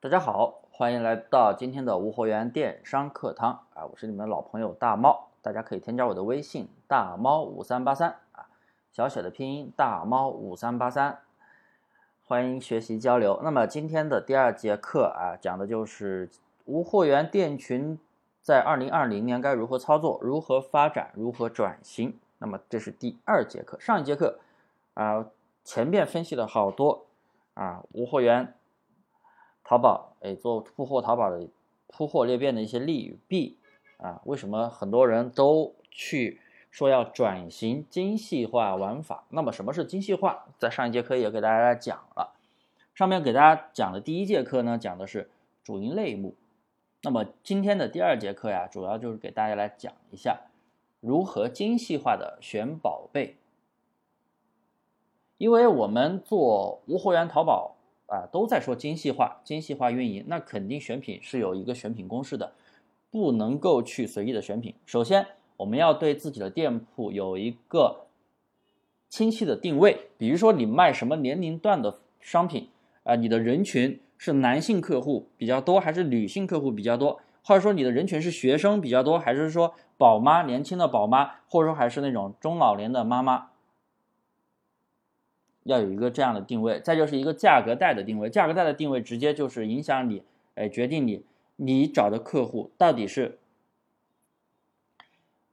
大家好，欢迎来到今天的无货源电商课堂啊！我是你们的老朋友大猫，大家可以添加我的微信大猫五三八三啊，小写的拼音大猫五三八三，欢迎学习交流。那么今天的第二节课啊，讲的就是无货源店群在二零二零年该如何操作、如何发展、如何转型。那么这是第二节课，上一节课啊前面分析了好多啊无货源。淘宝，哎，做铺货淘宝的铺货裂变的一些利与弊啊，为什么很多人都去说要转型精细化玩法？那么什么是精细化？在上一节课也给大家讲了，上面给大家讲的第一节课呢，讲的是主营类目。那么今天的第二节课呀，主要就是给大家来讲一下如何精细化的选宝贝，因为我们做无货源淘宝。啊，都在说精细化、精细化运营，那肯定选品是有一个选品公式的，不能够去随意的选品。首先，我们要对自己的店铺有一个清晰的定位，比如说你卖什么年龄段的商品，啊，你的人群是男性客户比较多，还是女性客户比较多？或者说你的人群是学生比较多，还是说宝妈、年轻的宝妈，或者说还是那种中老年的妈妈？要有一个这样的定位，再就是一个价格带的定位。价格带的定位直接就是影响你，哎，决定你你找的客户到底是，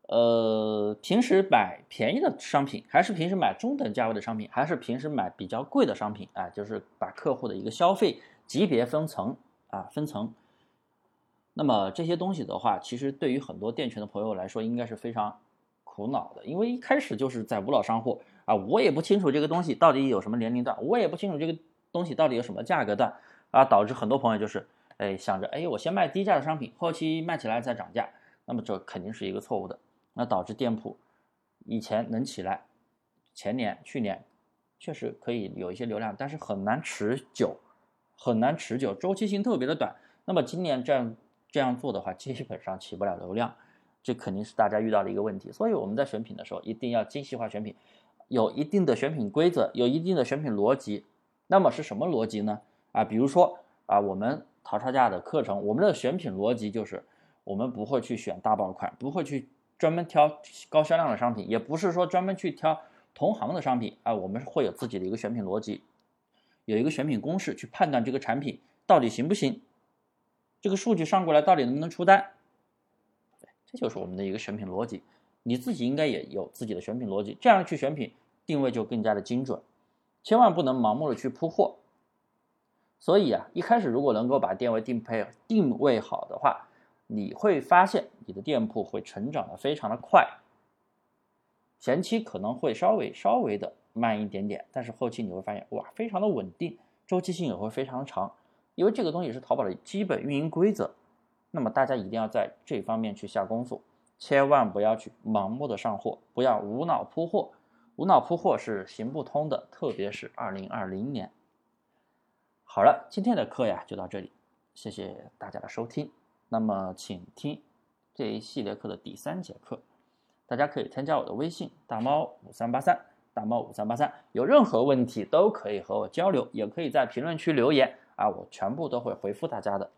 呃，平时买便宜的商品，还是平时买中等价位的商品，还是平时买比较贵的商品啊？就是把客户的一个消费级别分层啊，分层。那么这些东西的话，其实对于很多店群的朋友来说，应该是非常苦恼的，因为一开始就是在无脑上货。啊，我也不清楚这个东西到底有什么年龄段，我也不清楚这个东西到底有什么价格段，啊，导致很多朋友就是，哎，想着，哎，我先卖低价的商品，后期卖起来再涨价，那么这肯定是一个错误的，那导致店铺以前能起来，前年、去年确实可以有一些流量，但是很难持久，很难持久，周期性特别的短。那么今年这样这样做的话，基本上起不了流量，这肯定是大家遇到的一个问题。所以我们在选品的时候，一定要精细化选品。有一定的选品规则，有一定的选品逻辑，那么是什么逻辑呢？啊，比如说啊，我们淘差价的课程，我们的选品逻辑就是，我们不会去选大爆款，不会去专门挑高销量的商品，也不是说专门去挑同行的商品啊，我们会有自己的一个选品逻辑，有一个选品公式去判断这个产品到底行不行，这个数据上过来到底能不能出单，就是我们的一个选品逻辑。你自己应该也有自己的选品逻辑，这样去选品定位就更加的精准，千万不能盲目的去铺货。所以啊，一开始如果能够把店位定配定位好的话，你会发现你的店铺会成长的非常的快，前期可能会稍微稍微的慢一点点，但是后期你会发现哇，非常的稳定，周期性也会非常长，因为这个东西是淘宝的基本运营规则，那么大家一定要在这方面去下功夫。千万不要去盲目的上货，不要无脑铺货，无脑铺货是行不通的，特别是二零二零年。好了，今天的课呀就到这里，谢谢大家的收听。那么，请听这一系列课的第三节课，大家可以添加我的微信大猫五三八三，大猫五三八三，有任何问题都可以和我交流，也可以在评论区留言啊，我全部都会回复大家的。